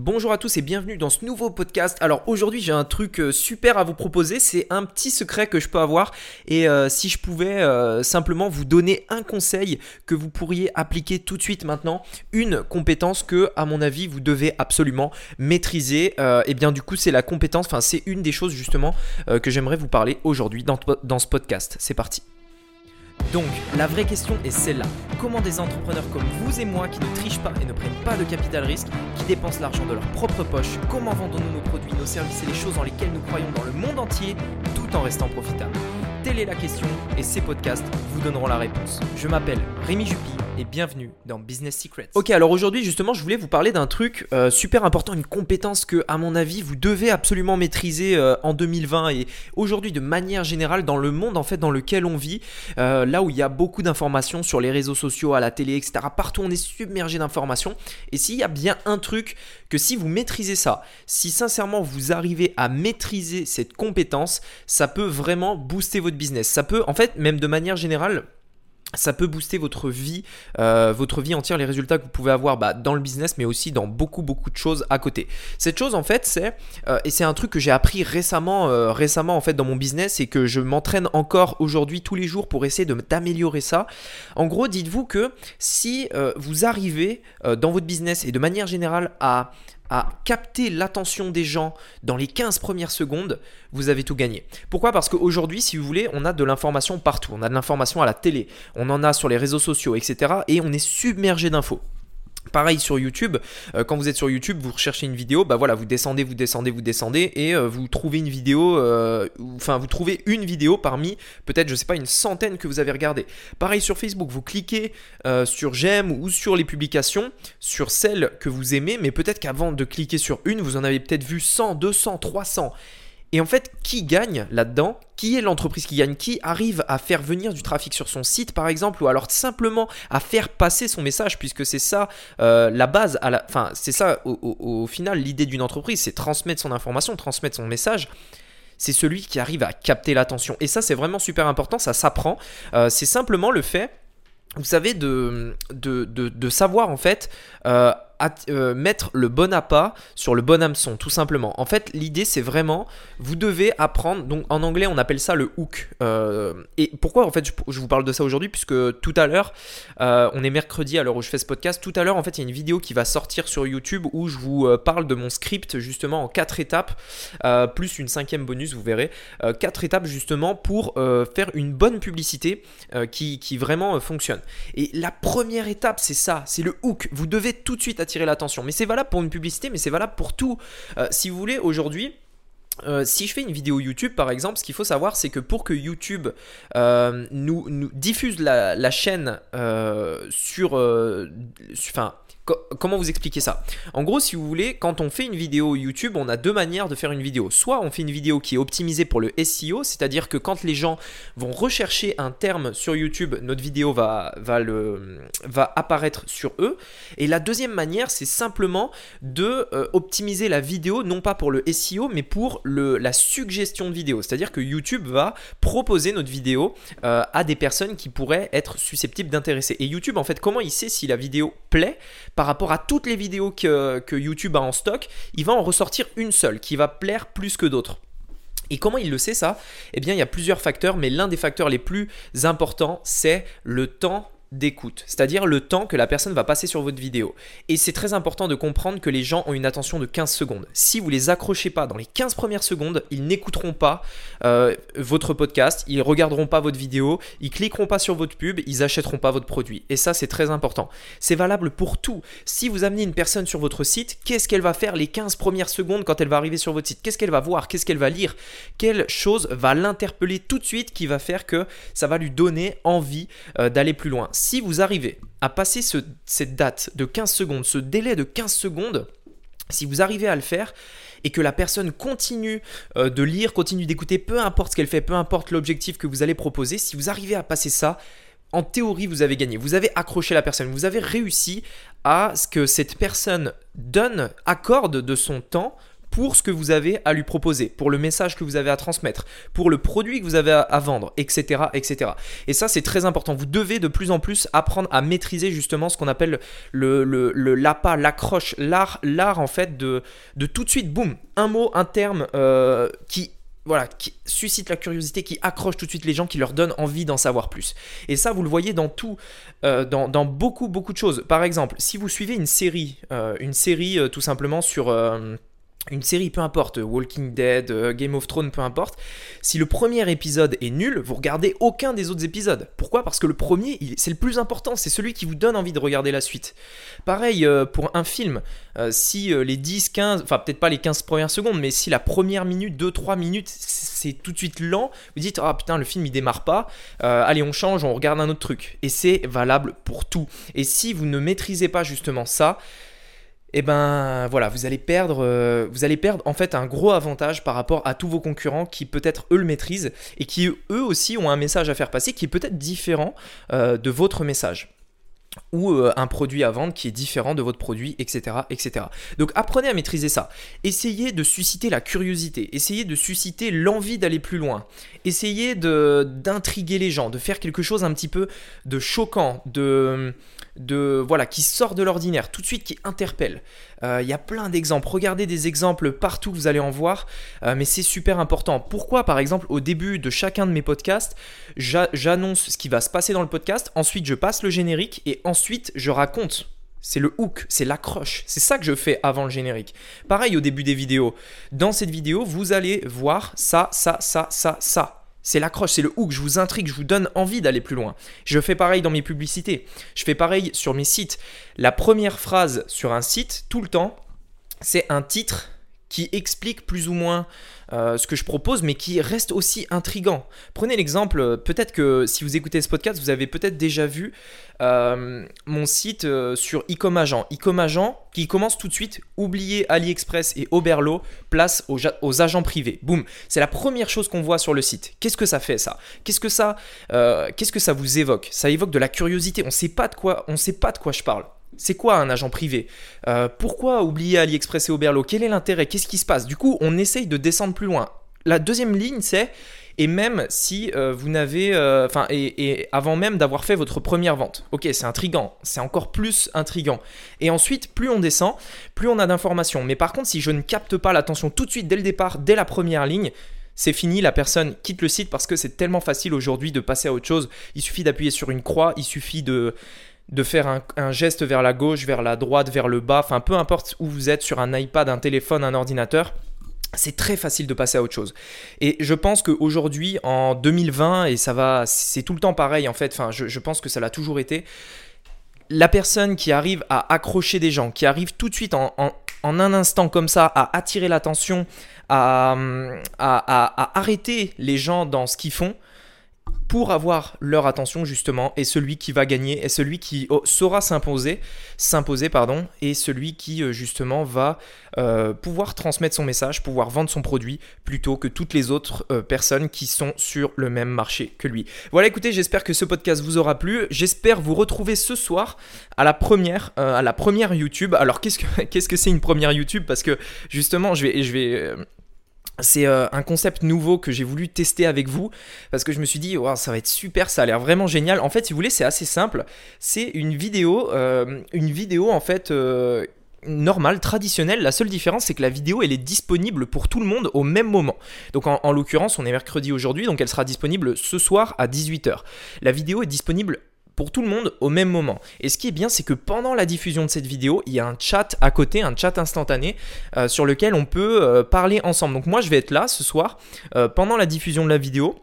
Bonjour à tous et bienvenue dans ce nouveau podcast. Alors aujourd'hui j'ai un truc euh, super à vous proposer, c'est un petit secret que je peux avoir et euh, si je pouvais euh, simplement vous donner un conseil que vous pourriez appliquer tout de suite maintenant, une compétence que à mon avis vous devez absolument maîtriser, et bien du coup c'est la compétence, enfin c'est une des choses justement que j'aimerais vous parler aujourd'hui dans ce podcast. C'est parti. Donc, la vraie question est celle-là. Comment des entrepreneurs comme vous et moi qui ne trichent pas et ne prennent pas de capital risque, qui dépensent l'argent de leur propre poche, comment vendons-nous nos produits, nos services et les choses dans lesquelles nous croyons dans le monde entier tout en restant profitables? Telle est la question et ces podcasts vous donneront la réponse. Je m'appelle Rémi Juppy et bienvenue dans Business Secrets. Ok, alors aujourd'hui justement, je voulais vous parler d'un truc euh, super important, une compétence que, à mon avis, vous devez absolument maîtriser euh, en 2020 et aujourd'hui de manière générale dans le monde en fait dans lequel on vit, euh, là où il y a beaucoup d'informations sur les réseaux sociaux, à la télé, etc. Partout, on est submergé d'informations. Et s'il y a bien un truc que si vous maîtrisez ça, si sincèrement vous arrivez à maîtriser cette compétence, ça peut vraiment booster votre business. Ça peut, en fait, même de manière générale, ça peut booster votre vie, euh, votre vie entière, les résultats que vous pouvez avoir bah, dans le business, mais aussi dans beaucoup beaucoup de choses à côté. Cette chose en fait, c'est euh, et c'est un truc que j'ai appris récemment, euh, récemment en fait dans mon business et que je m'entraîne encore aujourd'hui tous les jours pour essayer de d'améliorer ça. En gros, dites-vous que si vous arrivez dans votre business et de manière générale à à capter l'attention des gens dans les 15 premières secondes, vous avez tout gagné. Pourquoi? Parce qu'aujourd'hui, si vous voulez, on a de l'information partout. On a de l'information à la télé, on en a sur les réseaux sociaux, etc. Et on est submergé d'infos. Pareil sur YouTube, euh, quand vous êtes sur YouTube, vous recherchez une vidéo, bah voilà, vous descendez, vous descendez, vous descendez et euh, vous trouvez une vidéo, euh, enfin vous trouvez une vidéo parmi peut-être je sais pas une centaine que vous avez regardé. Pareil sur Facebook, vous cliquez sur j'aime ou sur les publications, sur celles que vous aimez, mais peut-être qu'avant de cliquer sur une, vous en avez peut-être vu 100, 200, 300. Et en fait, qui gagne là-dedans? Qui est l'entreprise qui gagne? Qui arrive à faire venir du trafic sur son site, par exemple, ou alors simplement à faire passer son message, puisque c'est ça euh, la base, à la, enfin, c'est ça au, final l'idée d'une entreprise, c'est transmettre son information, transmettre son message c'est celui qui arrive à capter l'attention. Et ça, c'est vraiment super important, ça s'apprend. Euh, c'est simplement le fait, vous savez, de, de, de, savoir en fait euh, euh, mettre le bon appât sur le bon hameçon, tout simplement. En fait, l'idée, c'est vraiment, vous devez apprendre, donc en anglais, on appelle ça le hook. Euh, et pourquoi, en fait, je, vous parle de ça aujourd'hui Puisque tout à l'heure, euh, on est mercredi à l'heure où je fais ce podcast, tout à l'heure, en fait, il y a une vidéo qui va sortir sur YouTube où je vous parle de mon script, justement, en quatre étapes, plus une cinquième bonus, vous verrez. quatre étapes, justement, pour faire une bonne publicité qui, qui vraiment fonctionne. Et la première étape, c'est ça, c'est le hook. Vous devez tout de suite l'attention. Mais c'est valable pour une publicité, mais c'est valable pour tout. Euh, si vous voulez, aujourd'hui, euh, si je fais une vidéo YouTube par exemple, ce qu'il faut savoir c'est que pour que YouTube euh, nous, diffuse la, la chaîne sur, enfin comment vous expliquer ça? En gros, si vous voulez, quand on fait une vidéo YouTube, on a deux manières de faire une vidéo. Soit on fait une vidéo qui est optimisée pour le SEO, c'est-à-dire que quand les gens vont rechercher un terme sur YouTube, notre vidéo va, apparaître sur eux. Et la deuxième manière, c'est simplement de euh, optimiser la vidéo, non pas pour le SEO, mais pour la suggestion de vidéo. C'est-à-dire que YouTube va proposer notre vidéo euh, à des personnes qui pourraient être susceptibles d'intéresser. Et YouTube, en fait, comment il sait si la vidéo plaît? Par rapport à toutes les vidéos que, YouTube a en stock, il va en ressortir une seule qui va plaire plus que d'autres. Et comment il le sait ça? Eh bien, il y a plusieurs facteurs, mais l'un des facteurs les plus importants, c'est le temps d'écoute, c'est-à-dire le temps que la personne va passer sur votre vidéo. Et c'est très important de comprendre que les gens ont une attention de 15 secondes. Si vous les accrochez pas dans les 15 premières secondes, ils n'écouteront pas euh, votre podcast, ils regarderont pas votre vidéo, ils cliqueront pas sur votre pub, ils achèteront pas votre produit. Et ça, c'est très important. C'est valable pour tout. Si vous amenez une personne sur votre site, qu'est-ce qu'elle va faire les 15 premières secondes quand elle va arriver sur votre site? Qu'est-ce qu'elle va voir? Qu'est-ce qu'elle va lire? Quelle chose va l'interpeller tout de suite qui va faire que ça va lui donner envie euh, d'aller plus loin? Si vous arrivez à passer cette date de 15 secondes, ce délai de 15 secondes, si vous arrivez à le faire et que la personne continue euh, de lire, continue d'écouter, peu importe ce qu'elle fait, peu importe l'objectif que vous allez proposer, si vous arrivez à passer ça, en théorie, vous avez gagné. Vous avez accroché la personne. Vous avez réussi à ce que cette personne donne, accorde de son temps pour ce que vous avez à lui proposer, pour le message que vous avez à transmettre, pour le produit que vous avez à, vendre, etc., etc. Et ça, c'est très important. Vous devez de plus en plus apprendre à maîtriser justement ce qu'on appelle le, le, l'appât, l'accroche, l'art, l'art en fait de, de tout de suite, boum, un mot, un terme euh, qui voilà, qui suscite la curiosité, qui accroche tout de suite les gens, qui leur donne envie d'en savoir plus. Et ça, vous le voyez dans tout, euh, dans, beaucoup, beaucoup de choses. Par exemple, si vous suivez une série, euh, une série tout simplement sur une série, peu importe, Walking Dead, euh, Game of Thrones, peu importe, si le premier épisode est nul, vous regardez aucun des autres épisodes. Pourquoi? Parce que le premier, c'est le plus important, c'est celui qui vous donne envie de regarder la suite. Pareil euh, pour un film, euh, si les 10, 15, enfin peut-être pas les 15 premières secondes, mais si la première minute, 2, 3 minutes, c'est tout de suite lent, vous dites, ah putain, le film il démarre pas, allez on change, on regarde un autre truc. Et c'est valable pour tout. Et si vous ne maîtrisez pas justement ça, et eh ben voilà, vous allez perdre, euh, vous allez perdre en fait un gros avantage par rapport à tous vos concurrents qui peut-être eux le maîtrisent et qui eux aussi ont un message à faire passer qui est peut-être différent euh, de votre message ou euh, un produit à vendre qui est différent de votre produit, etc., etc. Donc apprenez à maîtriser ça. Essayez de susciter la curiosité, essayez de susciter l'envie d'aller plus loin, essayez d'intriguer les gens, de faire quelque chose un petit peu de choquant, de de voilà qui sort de l'ordinaire, tout de suite qui interpelle. Euh, il y a plein d'exemples. Regardez des exemples partout, vous allez en voir, euh, mais c'est super important. Pourquoi, par exemple, au début de chacun de mes podcasts, j'annonce ce qui va se passer dans le podcast, ensuite je passe le générique et ensuite je raconte. C'est le hook, c'est l'accroche. C'est ça que je fais avant le générique. Pareil au début des vidéos. Dans cette vidéo, vous allez voir ça, ça, ça, ça, ça. C'est l'accroche, c'est le hook, je vous intrigue, je vous donne envie d'aller plus loin. Je fais pareil dans mes publicités, je fais pareil sur mes sites. La première phrase sur un site, tout le temps, c'est un titre qui explique plus ou moins euh, ce que je propose, mais qui reste aussi intrigant. Prenez l'exemple, euh, peut-être que si vous écoutez ce podcast, vous avez peut-être déjà vu euh, mon site sur Ecom Agent. Ecom Agent qui commence tout de suite, oubliez AliExpress et Oberlo, place aux, aux agents privés. Boum, c'est la première chose qu'on voit sur le site. Qu'est-ce que ça fait ça? Qu'est-ce que ça, qu'est-ce que ça vous évoque? Ça évoque de la curiosité. On sait pas de quoi, on sait pas de quoi je parle. C'est quoi un agent privé? Euh, Pourquoi oublier AliExpress et Oberlo? Quel est l'intérêt? Qu'est-ce qui se passe? Du coup, on essaye de descendre plus loin. La deuxième ligne, c'est et même si euh, vous n'avez, euh, enfin, et, avant même d'avoir fait votre première vente. Ok, c'est intrigant, c'est encore plus intrigant. Et ensuite, plus on descend, plus on a d'informations. Mais par contre, si je ne capte pas l'attention tout de suite dès le départ, dès la première ligne, c'est fini, la personne quitte le site parce que c'est tellement facile aujourd'hui de passer à autre chose. Il suffit d'appuyer sur une croix, il suffit de, de faire un, geste vers la gauche, vers la droite, vers le bas, enfin peu importe où vous êtes, sur un iPad, un téléphone, un ordinateur, c'est très facile de passer à autre chose. Et je pense qu'aujourd'hui, en 2020, et ça va, c'est tout le temps pareil en fait, enfin je, pense que ça l'a toujours été, la personne qui arrive à accrocher des gens, qui arrive tout de suite en, un instant comme ça à attirer l'attention, à, à, arrêter les gens dans ce qu'ils font, pour avoir leur attention justement et celui qui va gagner est celui qui oh, saura s'imposer et celui qui euh, justement va euh, pouvoir transmettre son message pouvoir vendre son produit plutôt que toutes les autres euh, personnes qui sont sur le même marché que lui. Voilà écoutez j'espère que ce podcast vous aura plu. J'espère vous retrouver ce soir à la première à la première YouTube. Alors qu'est-ce que qu'est-ce que c'est une première YouTube? Parce que justement je vais je vais c'est euh, un concept nouveau que j'ai voulu tester avec vous parce que je me suis dit ça va être super, ça a l'air vraiment génial. En fait, si vous voulez, c'est assez simple. C'est une vidéo, euh, une vidéo en fait euh, normale, traditionnelle. La seule différence, c'est que la vidéo, elle est disponible pour tout le monde au même moment. Donc en, en l'occurrence, on est mercredi aujourd'hui, donc elle sera disponible ce soir à 18h. La vidéo est disponible pour tout le monde au même moment. Et ce qui est bien, c'est que pendant la diffusion de cette vidéo, il y a un chat à côté, un chat instantané euh, sur lequel on peut euh, parler ensemble. Donc moi, je vais être là ce soir euh, pendant la diffusion de la vidéo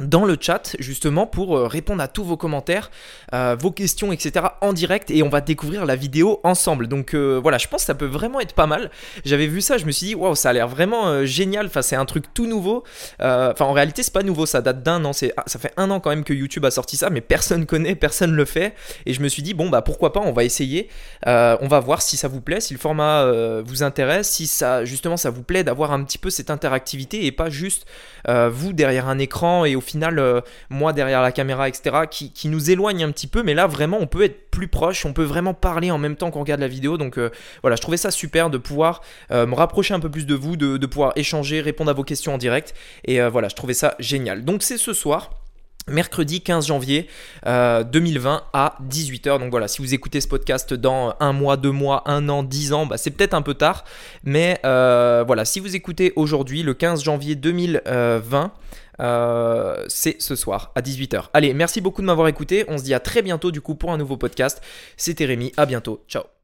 dans le chat justement pour euh, répondre à tous vos commentaires, euh, vos questions, etc. en direct et on va découvrir la vidéo ensemble. Donc euh, voilà, je pense que ça peut vraiment être pas mal. J'avais vu ça, je me suis dit waouh, ça a l'air vraiment génial. Enfin, c'est un truc tout nouveau. Enfin, en réalité, c'est pas nouveau, ça date d'un an. C'est, ah, ça fait un an quand même que YouTube a sorti ça, mais personne connaît, personne le fait. Et je me suis dit bon bah pourquoi pas, on va essayer. on va voir si ça vous plaît, si le format vous intéresse, si ça justement ça vous plaît d'avoir un petit peu cette interactivité et pas juste vous derrière un écran et au final, euh, moi derrière la caméra, etc., qui, nous éloigne un petit peu. Mais là, vraiment, on peut être plus proche, on peut vraiment parler en même temps qu'on regarde la vidéo. Donc euh, voilà, je trouvais ça super de pouvoir me rapprocher un peu plus de vous, de, de, pouvoir échanger, répondre à vos questions en direct. Et voilà, je trouvais ça génial. Donc c'est ce soir mercredi 15 janvier 2020 euh, à 18h. Donc voilà, si vous écoutez ce podcast dans un mois, deux mois, un an, dix ans, bah, c'est peut-être un peu tard. Mais euh, voilà, si vous écoutez aujourd'hui, le 15 janvier 2020, euh, c'est ce soir à 18h. Allez, merci beaucoup de m'avoir écouté. On se dit à très bientôt du coup pour un nouveau podcast. C'était Rémi, à bientôt. Ciao.